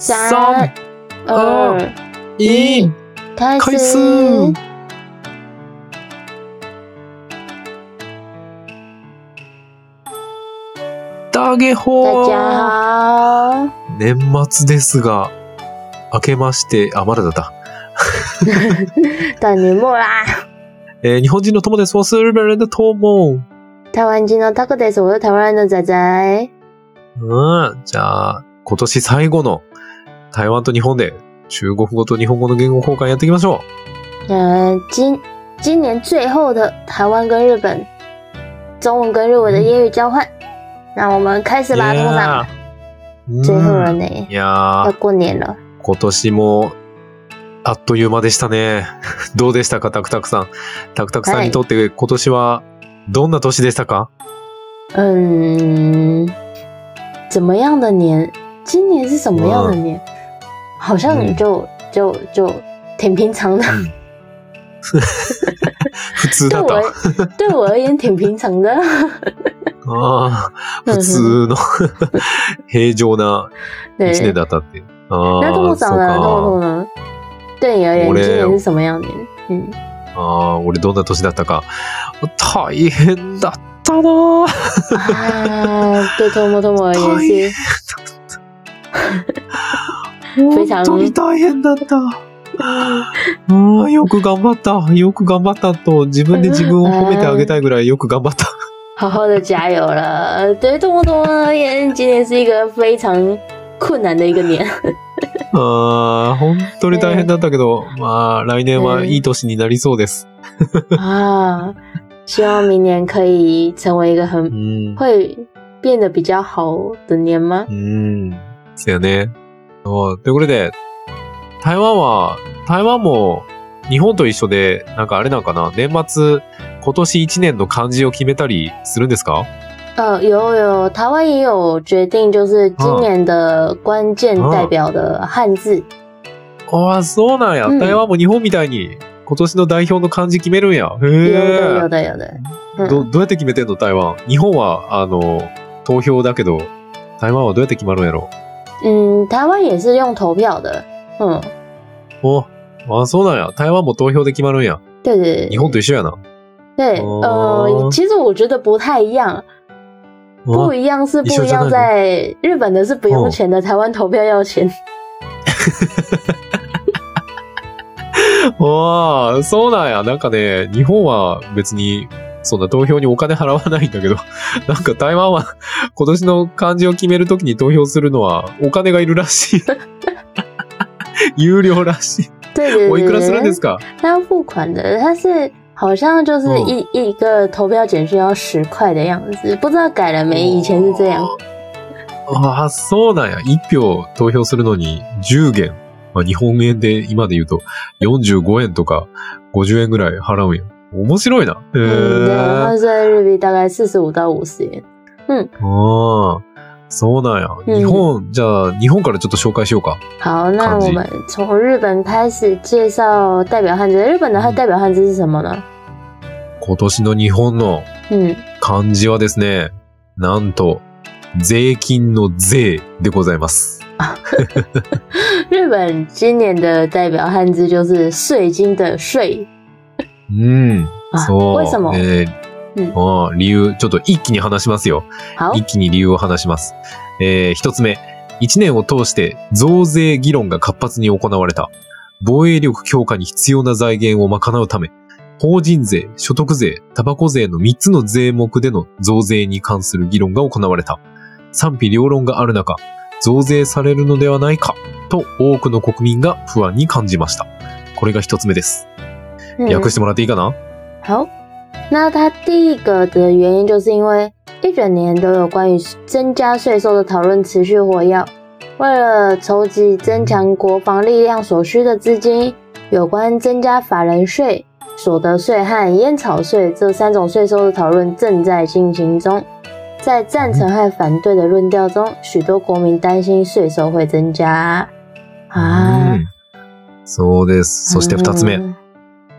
三、二、一，开开始。始。大家大好。年末ですが、明けまして、あ、まだだった。到年末啦！えー日本人の友です。我是日本人的友。台湾人のタコです。我是台湾人的仔仔。うん。じゃあ、今年最後の台湾と日本で中国語と日本語の言語交換やっていきましょ嗯，今今年最后的台湾跟日本中文跟日文的英语交换，那我们开始う。吧，通长。うん最后了呢，いやー、要过年了。今年もあっという間でしたね。どうでしたか、タクタクさん。タクタクさんにとって今年はどんな年でしたか、嗯，怎么样的年？今年是什么样的年？好像嗯就就就挺平常的，普通だ对我。而对我而言挺平常的。ああ、普通の平常な 对，一年だったって。あ那あ、そう兔长呢？兔兔か。呢？对你而言，今年是什么样どんな年だったか。大変だったなぁ啊，对托莫托莫而言是 非常本当に大変だった。ああ、よく頑張った。よく頑張ったと、自分で自分を褒めてあげたいぐらいよく頑張った。好好的加油了。对托莫托莫而言，今年是一个非常困難的一个年。ああ、本当に大変だったけど、まあ、来年はいい年になりそうです。啊，希望明年可以成为一个う很ん。会变得比较好的年吗？うん。そうやね。そうということで、台湾は、台湾も日本と一緒で、なんかあれなんかな、年末、今年一年の漢字を決めたりするんですか？呃，有有，台湾也有决定，就是今年的关键代表的汉字。ああ、そうなんや。うん台湾も日本みたいに、今年の代表の漢字決めるんや。へ有的，有え。的，有的。ど、嗯，どうやって決めてんの？台湾。日本は、あの、投票だけど、台湾はどうやって決まるんやろ？嗯，台湾也是用投票的。嗯，お、あ、そうなんや。台湾も投票で決まるんや。对对对日本と一緒やな。对，哦呃，其实我觉得不太一样，不あ一样是不一样，在日本的是不用钱的，台湾投票要钱。そうなんや。なんかね、日本は別に、そんな投票にお金払わないんだけど、なんか台湾は 今年の漢字を決めるときに投票するのはお金がいるらしい。有料らしい。对对对おいくらするん对ですか？他要付款的，他是好像就是嗯一、一个投票简讯要十块的样子，不知道改了没？以前是这样。ああ、そうなんや。一票投票するのに10元。まあ、日本円で今で言うと45円とか50円ぐらい払うんや。面白いな。へえ。后在日币大概四十五到五十元。ああ、そうなんや。うん日本、じゃあ日本からちょっと紹介しようか。好，那我们从日本开始介绍代表汉字。日本的代表汉字是什么呢？今年の日本の嗯，漢字はですね、なんと、税金の税でございます。日本今年的代表汉字就是税金的税うん。啊。そう。えーうん理由、ちょっと一気に話しますよ。好，一気に理由を話します。えー一つ目。一年を通して増税議論が活発に行われた。防衛力強化に必要な財源を賄うため、法人税、所得税、タバコ税の3つの税目での増税に関する議論が行われた。賛否両論がある中、増税されるのではないか、と多くの国民が不安に感じました。これが一つ目です。嗯訳してもらっていいかな、好，那它第一个的原因就是因为一整年都有关于增加税收的讨论持续活跃，为了筹集增强国防力量所需的资金，有关增加法人税、所得税和烟草税这三种税收的讨论正在进行中。在赞成和反对的论调中，许多国民担心税收会增加。啊うん、そうです。そして二つ目。嗯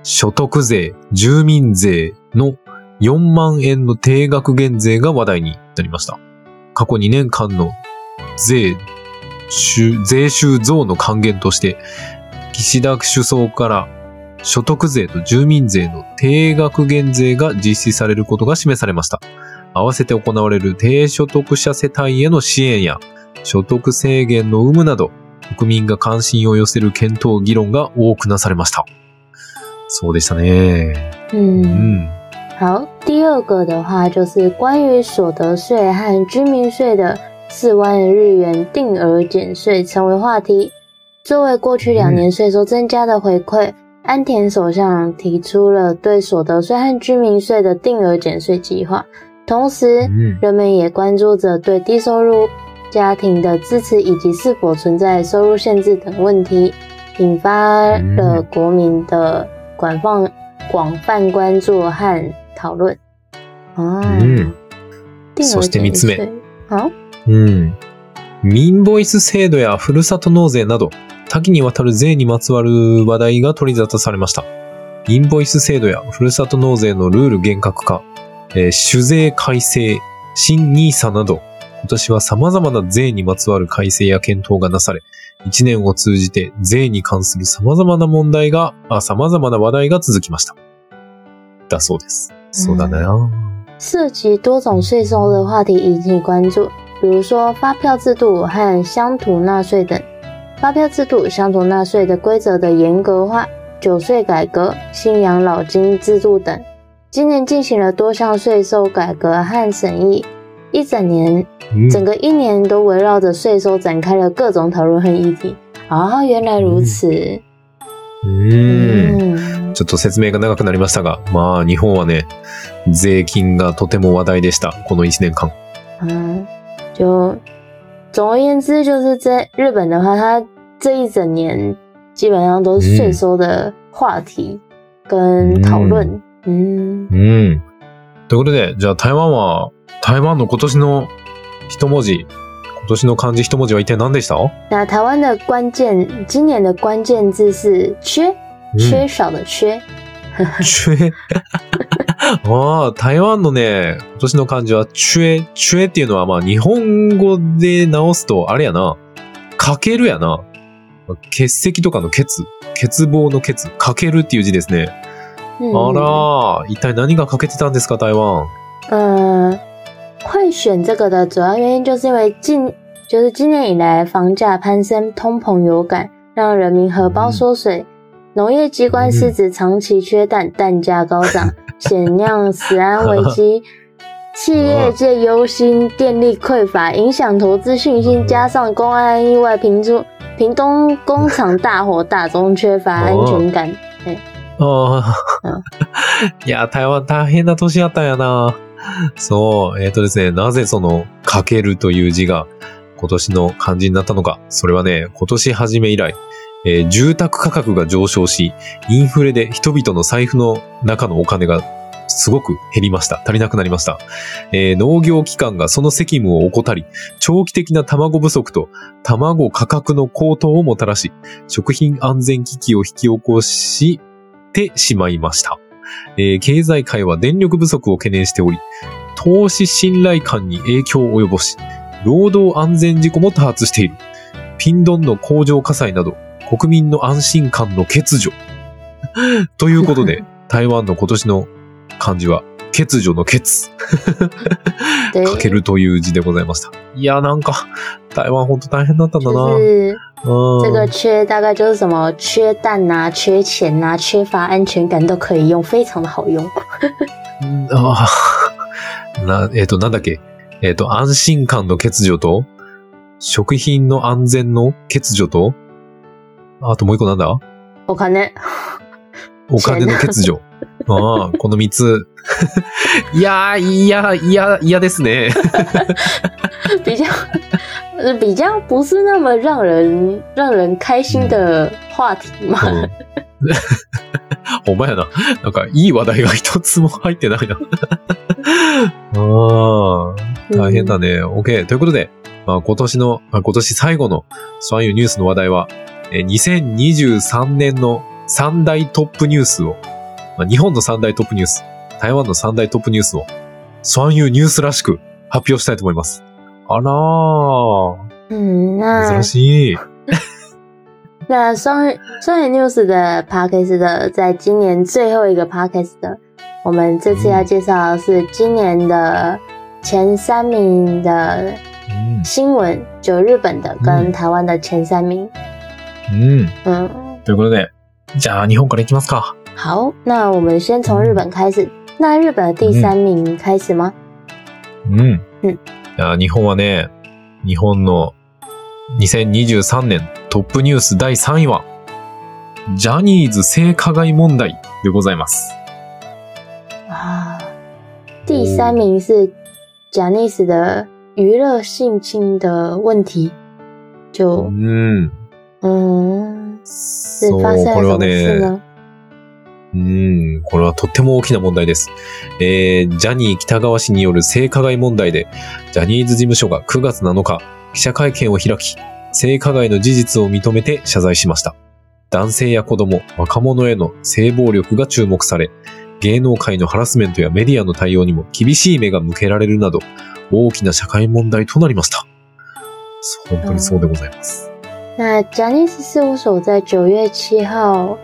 所得税、住民税の4万円の定額減税が話題になりました。過去2年間の税収税収増の還元として、岸田首相から所得税と住民税の定額減税が実施されることが示されました。合わせて行われる低所得者世帯への支援や所得制限の有無など、国民が関心を寄せる検討議論が多くなされました。そうでしたね。嗯，うん。好，第二个的话就是关于所得税和居民税的四万日元定额减税成为话题。作为过去两年税收增加的回馈，安田首相提出了对所得税和居民税的定额减税计划。同时，うん。人们也关注着对低收入家庭的支持，以及是否存在收入限制等问题，引发了国民的 广泛广泛关注和讨论。啊，嗯定额そして三减つ目税。好，うん。ミンボイス制度やふるさと納税など、多岐にわたる税にまつわる話題が取り沙汰されました。インボイス制度やふるさと納税のルール厳格化、えー酒税改正、新 NISA など、今年は様々な税にまつわる改正や検討がなされ、一年を通じて税に関する様々な問題が、あ様々な話題が続きました。だそうです。そうだな。涉及多种税收的话题引起关注，比如说发票制度和乡土纳税等。发票制度、乡土纳税的规则的严格化、酒税改革、新养老金制度等。今年进行了多项税收改革和审议，一整年，うん整个一年都围绕着税收展开了各种讨论和议题。啊，原来如此。うん嗯，ちょっと説明が長くなりましたが、まあ日本はね、税金がとても話題でした。この1年間。嗯，就总而言之，就是在日本的话，它这一整年基本上都是税收的话题跟讨论。嗯うん。ということで、じゃあ台湾は、台湾の今年の一文字、今年の漢字一文字は一体何でした？那台湾的关键，今年的关键字是缺，缺少的缺。チュエ。ああ、台湾のね、今年の漢字はチュエ。チュエっていうのはまあ日本語で直すと、あれやな、かけるやな。欠席とかの欠、欠乏の欠、かけるっていう字ですね。嗯あら、一体何が欠けてたんですか、台湾？呃，会选这个的主要原因就是因为近就是今年以来房价攀升，通膨有感，让人民荷包缩水。农业机关失职，长期缺蛋，蛋价高涨，显酿食安危机。企业界忧心电力匮乏，影响投资信心，加上公安意外频出，屏东工厂大火，大宗缺乏安全感。ああうん。いや、台湾大変な年やったんやな。 そう、えっ、とですね、なぜその、かけるという字が今年の漢字になったのか。それはね、今年初め以来、えー住宅価格が上昇し、インフレで人々の財布の中のお金がすごく減りました。足りなくなりました。えー農業機関がその責務を怠り、長期的な卵不足と卵価格の高騰をもたらし、食品安全危機を引き起こしてしまいました。えー経済界は電力不足を懸念しており、投資信頼感に影響を及ぼし、労働安全事故も多発している。ピンドンの工場火災など、国民の安心感の欠如。ということで、台湾の今年の漢字は、欠如の欠。对，かけるという字でございました。いや、なんか、台湾ほんと大変だったんだな。就是うん这个缺大概就是什么？缺蛋呐、缺钱呐、缺乏安全感都可以用，非常的好用。う んあーな、えっ、と、なんだっけ？えっ、と、安心感の欠如と、食品の安全の欠如と、あともう一個なんだ？我看呢，お金の欠如。ああ、この三つ。いやー、いや、いや、嫌ですね。比较呃比较不是那么让人让人开心的话题嘛。うんほんまやな。なんか、いい話題が一つも入ってないな。ああ、大変だね。OK。ということで、まあ、今年の、まあ、今年最後のスワンユーニュースの話題は、えー2023年の三大トップニュースを、まあ、日本の三大トップニュース、台湾の三大トップニュースを、スワンユーニュースらしく発表したいと思います。あらー。嗯，那珍しい。那双语双语 news 的 podcast 的，在今年最后一个 podcast 的，我们这次要介绍的是今年的前三名的うん。新闻，就日本的跟嗯台湾的前三名。うん。嗯，ということで、じゃあ日本からいきますか。好，那我们先从日本开始。那日本的第三名开始吗？うん。うんいや日本はね、日本の2023年トップニュース第3位は、ジャニーズ性加害問題でございます。啊，第三名是 Janice 的娱乐性侵的问题，就うん。そう、これはね、うん、これはとっても大きな問題です。えー、ジャニー北川氏による性加害問題で、ジャニーズ事務所が9月7日、記者会見を開き、性加害の事実を認めて謝罪しました。男性や子供、若者への性暴力が注目され、芸能界のハラスメントやメディアの対応にも厳しい目が向けられるなど、大きな社会問題となりました。本当にそうでございます。那 Janice 事务所在九月七号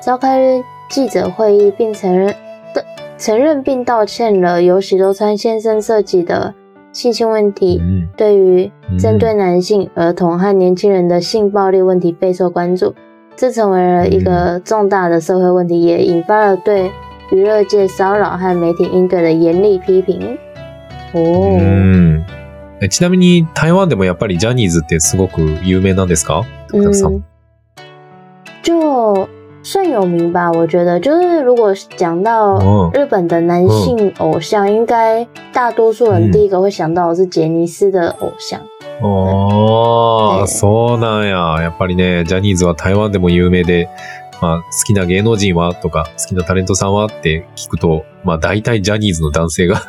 召开记者会议，并承认的承认并道歉了由喜多川先生涉及的性侵问题。うん对于针对男性、儿童和年轻人的性暴力问题备受关注，这成为了一个重大的社会问题，也引发了对娱乐界骚扰和媒体应对的严厉批评。う哦，ん。 えちなみに台湾でもやっぱりジャニーズってすごく有名なんですか？徳田さん。嗯，就算有名吧，我觉得就是如果讲到哦日本的男性偶像，应该大多数人嗯第一个会想到的是杰尼斯的偶像。ああ、でそうなんや。やっぱりね、ジャニーズは台湾でも有名で、まあ、好きな芸能人はとか、好きなタレントさんはって聞くと、まあ、大体ジャニーズの男性が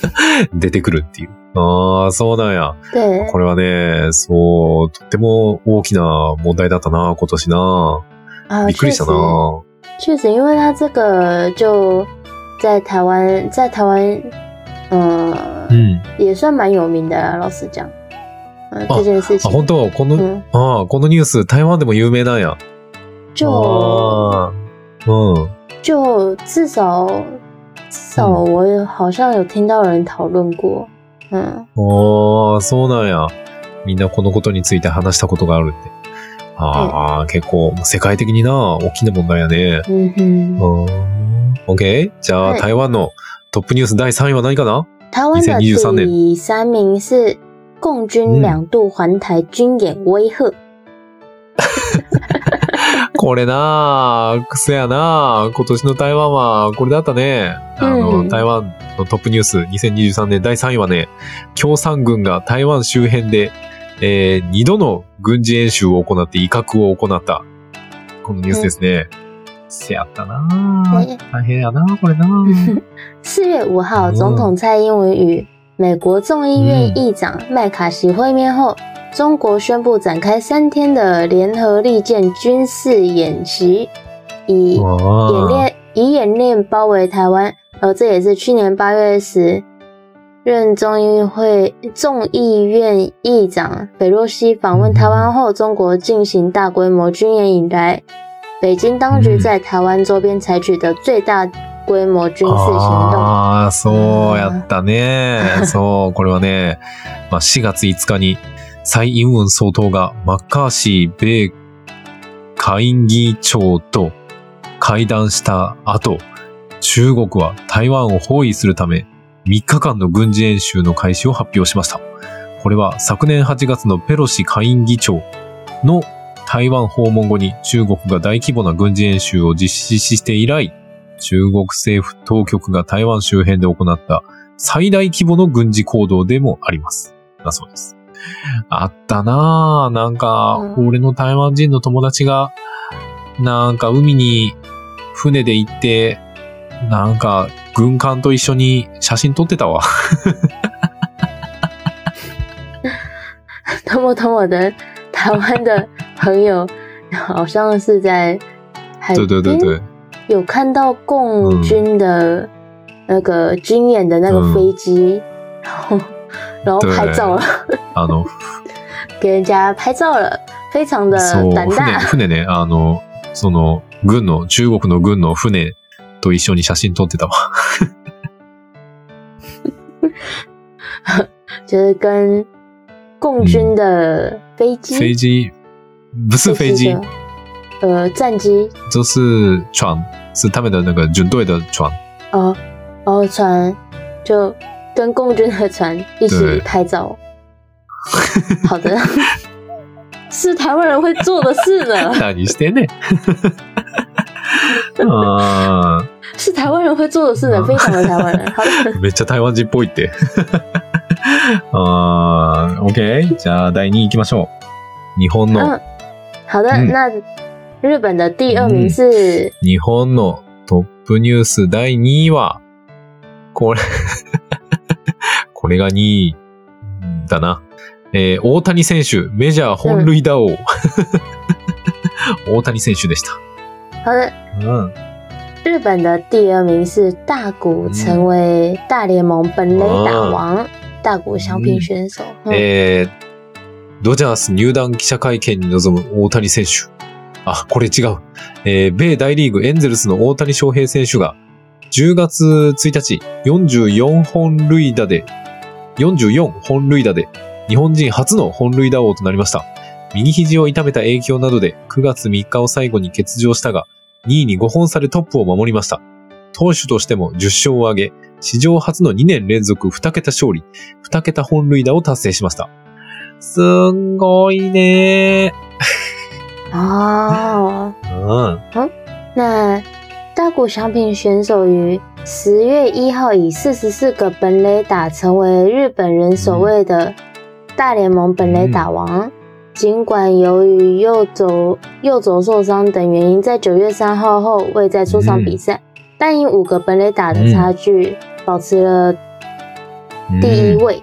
出てくるっていう。ああ、そうなんや。对，これはね、そう、とっても大きな問題だったな、今年な。啊，びっくりしたな。确实，因为他这个就在台湾，在台湾，呃，うん。也算蛮有名的啦。老实讲，嗯、哦あ、这件事情，本当？この、嗯，ああ、このニュース、台湾でも有名なんや。就あーうん。就至少至少嗯我有好像有听到有人讨论过，嗯，ああ、そうなんや。みんなこのことについて話したことがあるって。ああ、結構世界的にな、大きな問題やね。嗯哼，うーん。OK? じゃあ、はい台湾のトップニュース第3位は何かな？台湾的2023年第三名是共军嗯两度环台军演威吓，これなあ、癖やなあ今年の台湾はこれだったね。あの、うん台湾のトップニュース2023年第3位はね、共産軍が台湾周辺で、えー、2度の軍事演習を行って威嚇を行った。このニュースですね。せやったな大変やなあこれなあ 四月五号，嗯总统蔡英文与美国众议院议长麦卡锡会面后，中国宣布展开三天的联合利剑军事演习，以演ああ练以演练包围台湾。而这也是去年八月时任众议会众议院议长裴洛西访问台湾后，中国进行大规模军演以来，北京当局在台湾周边采取的最大规模军事行动。ああ、そうやったね。そう、これはね、まあ、4月5日に、 蔡英文総統がマッカーシー米下院議長と会談した後、中国は台湾を包囲するため、3日間の軍事演習の開始を発表しました。これは昨年8月のペロシ下院議長の台湾訪問後に中国が大規模な軍事演習を実施して以来、中国政府当局が台湾周辺で行った最大規模の軍事行動でもあります。だそうです。あったなぁ。なんか、うん俺の台湾人の友達が、なんか海に船で行って、なんか軍艦と一緒に写真撮ってたわ。偷摸偷摸的，台湾的朋友好像是在海对对对边对。有看到共军的那个军演的那个嗯飞机，然后然后拍照了。あの、给人家拍照了，非常的胆大。船、船ね、あの、その、軍の、中国の軍の船と一緒に写真撮ってたわ。就是跟共军的飞机、飞机、不是飞机的，呃战机就是船，是他们的那个军队的船。哦哦船，就跟共军的船一起对拍照。好的，是台湾人会做的事呢，何してんねん。あ是台湾人会做的事呢，非常的台湾人。好的，ーめっちゃ台湾人っぽいって。OK。じゃあ、第2位行きましょう。日本の、嗯，好的，嗯那日本的第二名是？日本のトップニュース第2位は、これ、これが2位だな。えー大谷選手、メジャー本塁打王。大谷選手でした。好的，うん。日本的第二名是大谷，成为大联盟本垒打王，大谷翔平选手。嗯えー、ドジャース入団記者会見に臨む大谷選手。あ、これ違う。えー、米大リーグエンゼルスの大谷翔平選手が、10月1日、44本塁打で、44本塁打で、日本人初の本塁打王となりました。右肘を痛めた影響などで9月3日を最後に欠場したが、2位に5本差でトップを守りました。投手としても10勝を挙げ、史上初の2年連続2桁勝利、2桁本塁打を達成しました。すんごいね哦，うん。那大谷翔平选手于十月一号以四十四个本垒打成为日本人首位的大联盟本垒打王。尽管由于右肘右肘受伤等原因，在九月三号后未再出场比赛，但以五个本垒打的差距保持了第一位。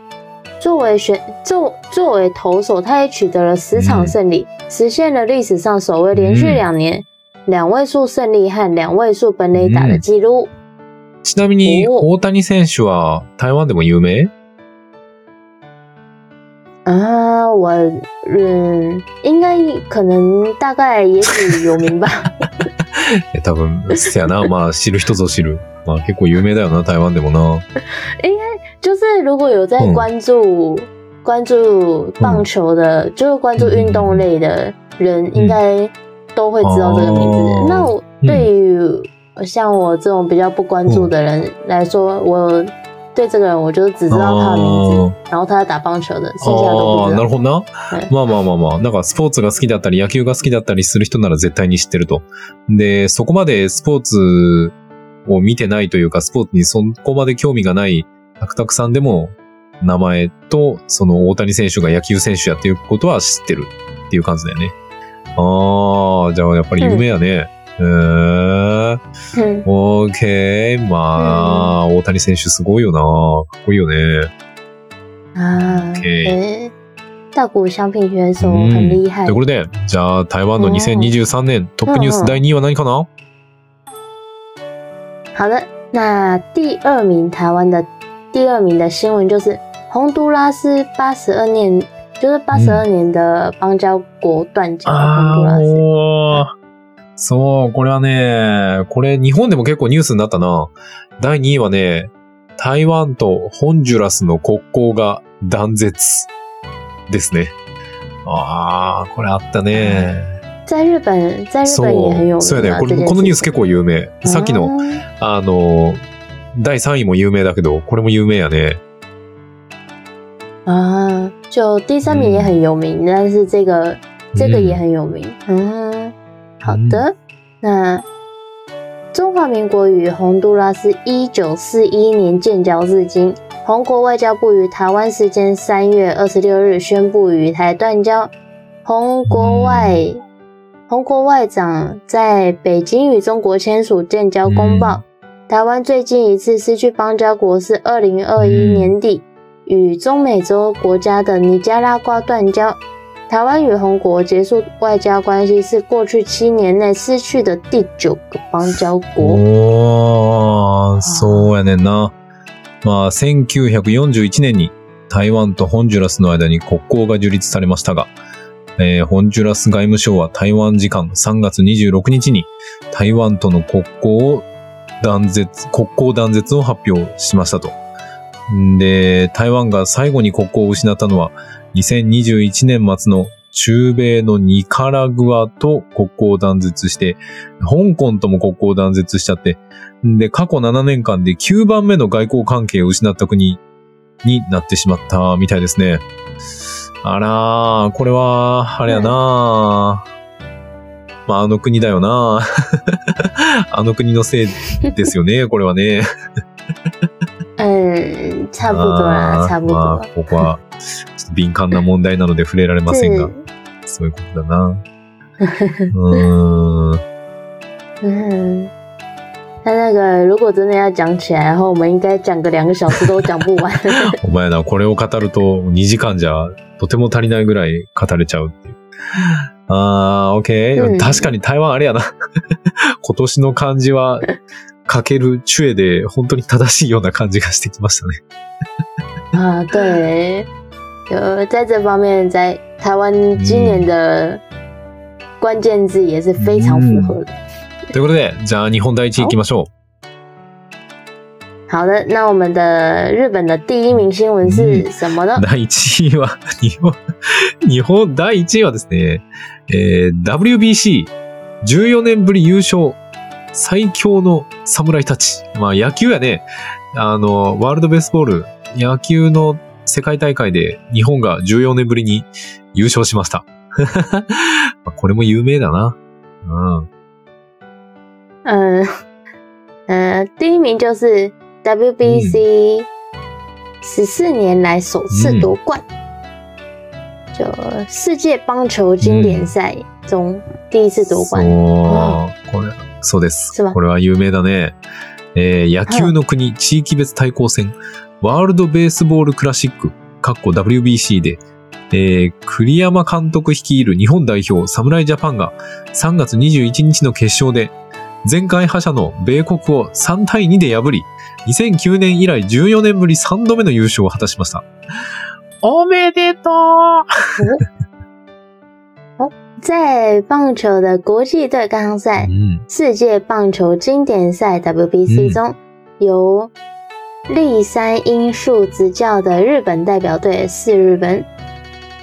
作为选作作为投手，他也取得了十场胜利，实现了历史上首位连续两年两位数胜利和两位数本垒打的记录。ちなみに、お大谷選手は台湾でも有名？啊，我嗯，应该可能大概也许有名吧。え多分、せやな。まあ、知る人ぞ知る。まあ、結構有名だよな、台湾でもな。应该就是如果有在嗯关注、关注棒球的，就是关注运动类的人，应该都会知道这个名字。哦那我对于像我这种比较不关注的人来说，我对这个人我就只知道他的名字，哦然後他在打棒球的，剩下的都不知道。なるほどな。はいまあまあまあまあ。なんかスポーツが好きだったり、野球が好きだったりする人なら絶対に知ってると。で、そこまでスポーツを見てないというか、スポーツにそこまで興味がないタクタクさんでも、名前と、その大谷選手が野球選手やっていうことは知ってるっていう感じだよね。ああ、じゃあやっぱり有名やね。へー。嗯，オーケー。まあ、大谷選手すごいよな。かっこいいよね。啊，OK 对，大谷翔平选手嗯很厉害という。ことで、じゃあ台湾の2023年トップニュース第2位は何かな？好的，那第二名台湾的第二名的新闻就是洪都拉斯八十二年，就是八十二年的邦交国断交。洪都拉あ斯，ーそう、これはね、これ日本でも結構ニュースになったな。第2位はね、台湾とホンジュラスの国交が断絶ですね。ああ、これあったね。在日本，在日そ本也很有う、そうやね。ここのニュース結構有名。さっきの、あの、第3位も有名だけど、これも有名やね。啊，就第三名也很有名，但是这个这个也很有名。嗯，好的，那中华民国与洪都拉斯一九四一年建交至今，洪国外交部于台湾时间三月二十六日宣布与台断交。洪国外洪国外长在北京与中国签署建交公报。台湾最近一次失去邦交国是二零二一年底。与中美洲国家的尼加拉瓜断交。台湾与红国结束外交关系是过去七年内失去的第九个邦交国。おー、そうやねんな。まあ、1941年に台湾とホンジュラスの間に国交が樹立されましたが、えーホンジュラス外務省は台湾時間3月26日に台湾との国交を断絶、国交断絶を発表しましたと。で、台湾が最後に国交を失ったのは2021年末の中米のニカラグアと国交を断絶して、香港とも国交を断絶しちゃって、で、過去7年間で9番目の外交関係を失った国になってしまったみたいですね。あらー、これは、あれや na まあ、あの国だよな あの国のせいですよね、これはね。嗯，差不多啦，差不多。まあ、ここは、ちょっと敏感な問題なので触れられませんが是，そういうことだな。うーん。嗯，他那个如果真的要讲起来的话，我们应该讲个两个小时都讲不完。お前な、これを語ると2時間じゃとても足りないぐらい語れちゃうっていう。あー、オッケー。うん確かに台湾あれやな。今年の漢字は、かけるチュエで本当に正しいような感じがしてきましたね。啊，对，就在这方面，在台湾今年的关键字也是非常符合的。ということで、じゃあ日本第一行きましょう。好的，那我们的日本的第一名新闻是什么呢？第1位は、日本、日本第1位はですね、えー WBC14 年ぶり優勝、最強の侍たち。まあ野球やね、あの、ワールドベースボール、野球の世界大会で日本が14年ぶりに優勝しました。ま あこれも有名だな。うん。嗯呃，第一名就是 WBC 十四年来首次夺冠，就世界棒球经典赛中第一次夺冠。そう、これ、そうです。これは有名だね。えー野球の国地域別対抗戦、ワールドベースボールクラシック、かっこ WBC で、えー栗山監督率いる日本代表侍ジャパンが3月21日の決勝で、前回覇者の米国を3対2で破り、2009年以来14年ぶり3度目の優勝を果たしました。おめでとう在棒球的国际对抗赛うん世界棒球经典赛 WBC 嗯中，由立山英树执教的日本代表队四日本，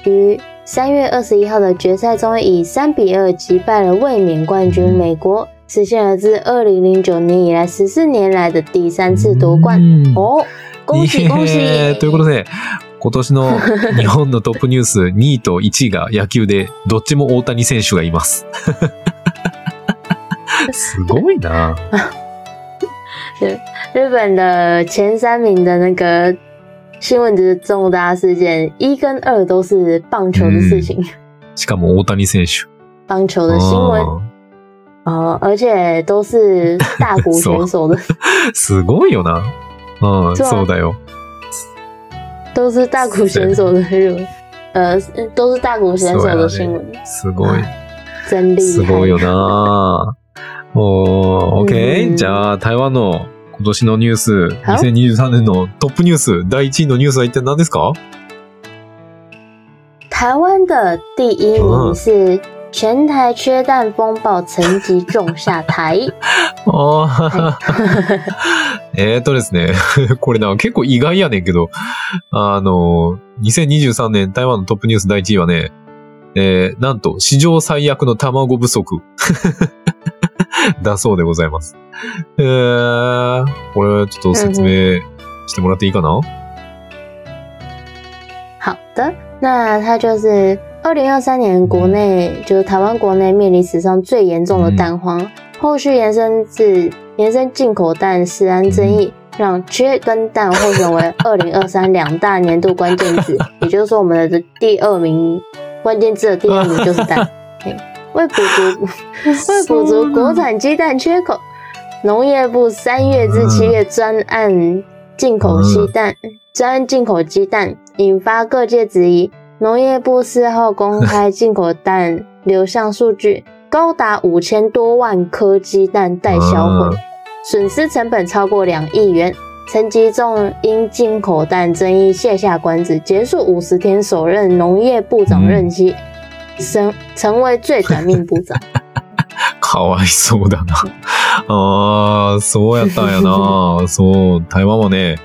于三月二十一号的决赛中以三比二击败了卫冕冠军嗯美国，实现了自二零零九年以来十四年来的第三次夺冠。うん哦，恭喜恭喜！いえということで、 今年の 日本のトップニュース2位と1位が野球で、どっちも大谷選手がいます。すごいな 日本的前三名的那个新闻值重大事件，一跟二都是棒球的事情，しかも大谷選手。棒球的新闻あ哦，而且都是大谷选手的，ーすごいよな。そうだよ。都是大谷选手的日文，呃，都是大谷选手的新闻，すごい。真厉害。すごいよなおー、OK? うんじゃあ、台湾の今年のニュース、は2023年のトップニュース、第1位のニュースは一体何ですか台湾的第一名是全台缺蛋风暴层级重下台。ああ、 えーっとですね。これな、結構意外やねんけど、あの、2023年台湾のトップニュース第1位はね、えー、なんと、史上最悪の卵不足。だそうでございます。えー、これちょっと説明してもらっていいかな、好的，那它就是二零二三年国内就是台湾国内面临史上最严重的蛋荒，后续延伸至延伸进口蛋食安争议，让缺跟蛋获选为二零二三两大年度关键字，也就是说我们的第二名关键字的第二名就是蛋。嘿为补足为补足国产鸡蛋缺口，农业部三月至七月专案进口鸡蛋，专案进口鸡蛋，引发各界质疑。农业部事后公开进口蛋流向数据，高达五千多万颗鸡蛋待销毁嗯，损失成本超过两亿元。 陈吉仲因进口蛋争议卸下官职，结束五十天首任农业部长任期，成成为最短命部长。かわいそうだな。ああ、そうやったんやな。そう、台湾はね、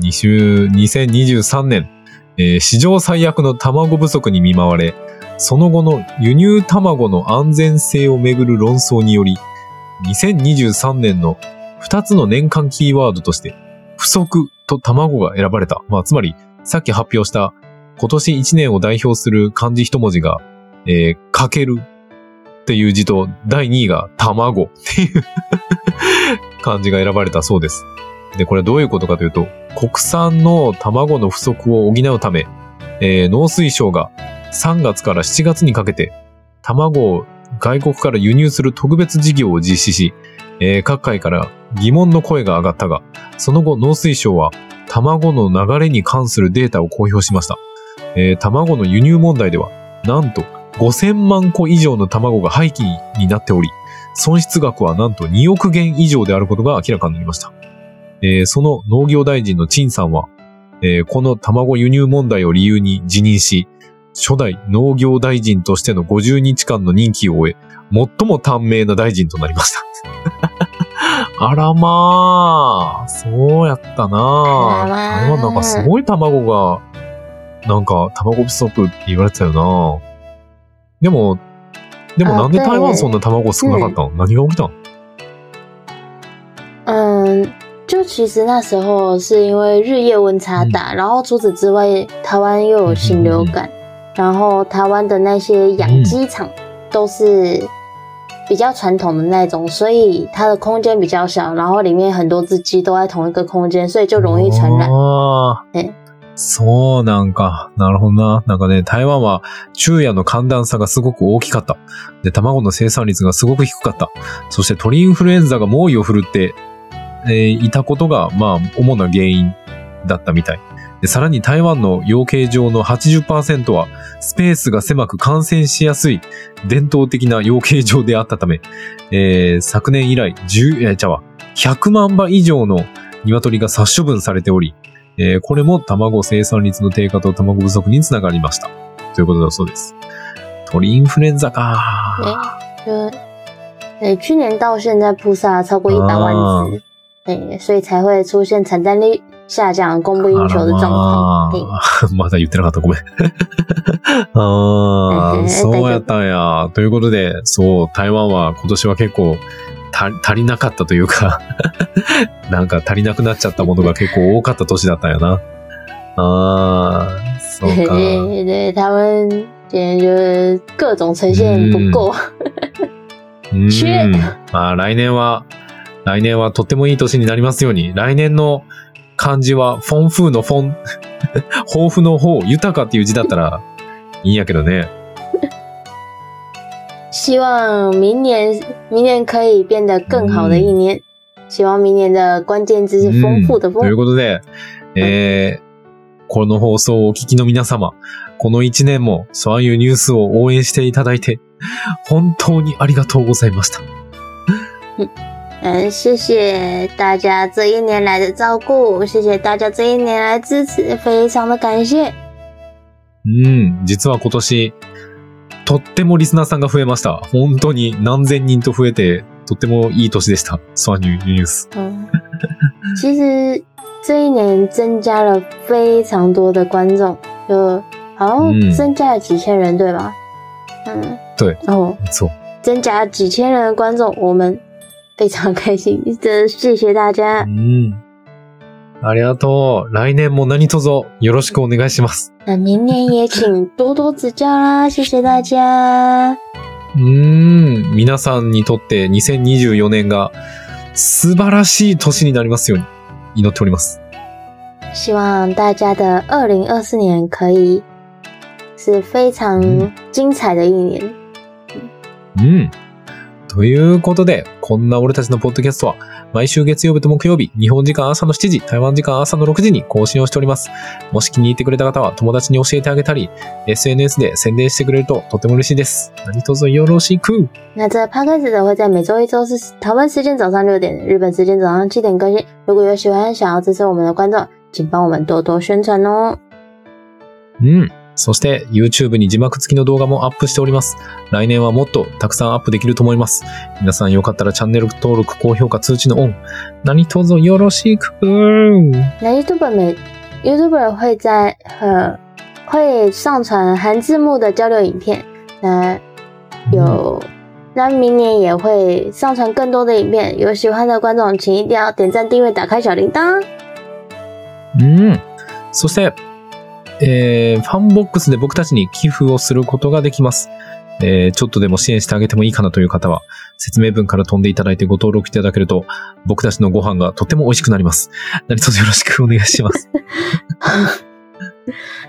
2週、2023年、えー史上最悪の卵不足に見舞われ、 その後の輸入卵の安全性をめぐる論争により、2023年の2つの年間キーワードとして、不足と卵が選ばれた。まあ、つまり、さっき発表した今年1年を代表する漢字一文字が、えーかけるっていう字と、第2位が卵っていう漢字が選ばれたそうです。で、これどういうことかというと、国産の卵の不足を補うため、えー農水省が3月から7月にかけて、卵を外国から輸入する特別事業を実施し、えー各界から疑問の声が上がったが、その後農水省は卵の流れに関するデータを公表しました。えー卵の輸入問題では、なんと5000万個以上の卵が廃棄になっており、損失額はなんと2億元以上であることが明らかになりました。えーその農業大臣の陳さんは、えーこの卵輸入問題を理由に辞任し、初代農業大臣としての50日間の任期を終え、最も短命な大臣となりました。あらまあ、そうやったな。あらまあ。台湾なんかすごい卵が、なんか卵不足って言われてたよな。でも、でもあなんで台湾对そんな卵少なかったの、何が起きたの？嗯，就其实那时候是因为日夜温差大，然后除此之外，台湾又有禽流感，然后台湾的那些养鸡场都是比较传统的那种，所以它的空间比较小，然后里面很多只鸡都在同一个空间，所以就容易传染。そうなんか。なるほどな。なんかね、台湾は昼夜の寒暖差がすごく大きかった。で、卵の生産率がすごく低かった。そして鳥インフルエンザが猛威を振るって、えーいたことが、まあ、主な原因だったみたい。で、さらに台湾の養鶏場の80%は、スペースが狭く感染しやすい伝統的な養鶏場であったため、えー昨年以来、10、えー、ちゃうわ、100万羽以上の鶏が殺処分されており、えーこれも卵生産率の低下と卵不足につながりました。ということだそうです。鳥インフルエンザか。就，对，去年到现在扑杀超过一百万只，对，所以才会出现产蛋率下降、供不应求的状况。对，あら まだ言ってなかった。ごめん。ああ、えーそうやったんや。ということで、そう、台湾は今年は結構た足りなかったというか、なんか足りなくなっちゃったものが結構多かった年だったんやな。ああ、そう对か。对对，他们今天就是各种呈现不够。うん缺まあ来年は、来年はとってもいい年になりますように、来年の漢字はフォン風のフォン、豊富の方、豊かっていう字だったらいいんやけどね。希望明年明年可以变得更好的一年。希望明年的关键字是丰富的丰とい。うことで、えー、この放送をお聞きの皆様、この一年もそういうニュースを応援していただいて、本当にありがとうございました。嗯，谢谢大家这一年来的照顾，谢谢大家这一年来的支持，非常的感谢。うん、実は今年、とってもリスナーさんが増えました。本当に何千人と増えて、とってもいい年でした。ソアニューニュース。嗯，其实这一年增加了非常多的观众，就好像嗯增加了几千人，对吧？嗯，对。哦，そう。增加几千人的观众，我们非常开心，真的谢谢大家う。ん。ありがとう。来年も何卒よろしくお願いします。那明年也请多多指教啦，谢谢大家。皆さんにとって2024年が素晴らしい年になりますように祈っております。希望大家的二零二四年可以是非常嗯精彩的一年。うん。ということで、こんな俺たちのポッドキャストは毎週月曜日と木曜日、日本時間朝の7時、台湾時間朝の6時に更新をしております。もし気に入ってくれた方は友達に教えてあげたり、SNS で宣伝してくれるととても嬉しいです。何卒よろしく。那这 podcast 的会在每周一、周四台湾时间早上六点，日本时间早上七点更新。如果有喜欢想要支持我们的观众，请帮我们多多宣传哦。うん。そして、YouTube に字幕付きの動画もアップしております。来年はもっとたくさんアップできると思います。皆さんよかったらチャンネル登録、高評価、通知のオン。何卒よろしく。那 YouTube 每 YouTube 会在呃会上传含字幕的交流影片，那有。那明年也会上传更多的影片，有喜欢的观众请一定要点赞、订阅、打开小铃铛。うん。そして、えー、ファンボックスで僕たちに寄付をすることができます。えー、ちょっとでも支援してあげてもいいかなという方は、説明文から飛んでいただいてご登録いただけると、僕たちのご飯がとても美味しくなります。何卒よろしくお願いします。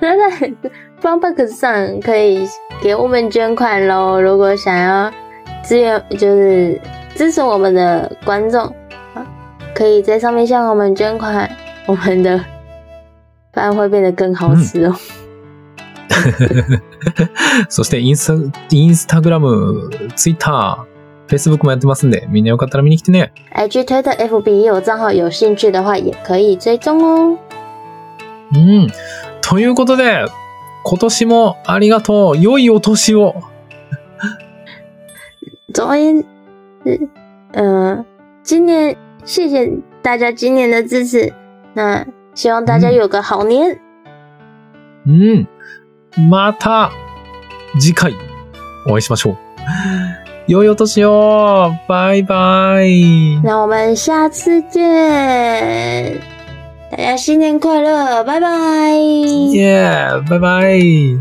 那在 f u n b o x 上可以给我们捐款喽。如果想要支援，就是支持我们的观众，可以在上面向我们捐款，我们的饭会变得更好吃哦。そしてインスタ、インスタグラム、ツイッター、フェイスブックもやってますんで、みんなよかったら見に来てね。IG、Twitter、FB 也有账号，有兴趣的话也可以追踪哦。うん。ということで、今年もありがとう。良いお年を。总而言之，嗯、今年谢谢大家今年的支持，那希望大家有个好年。うん。また、次回、お会いしましょう。良いお年をバイバイ那我们下次见，大家新年快乐，拜拜。イエーバイバイ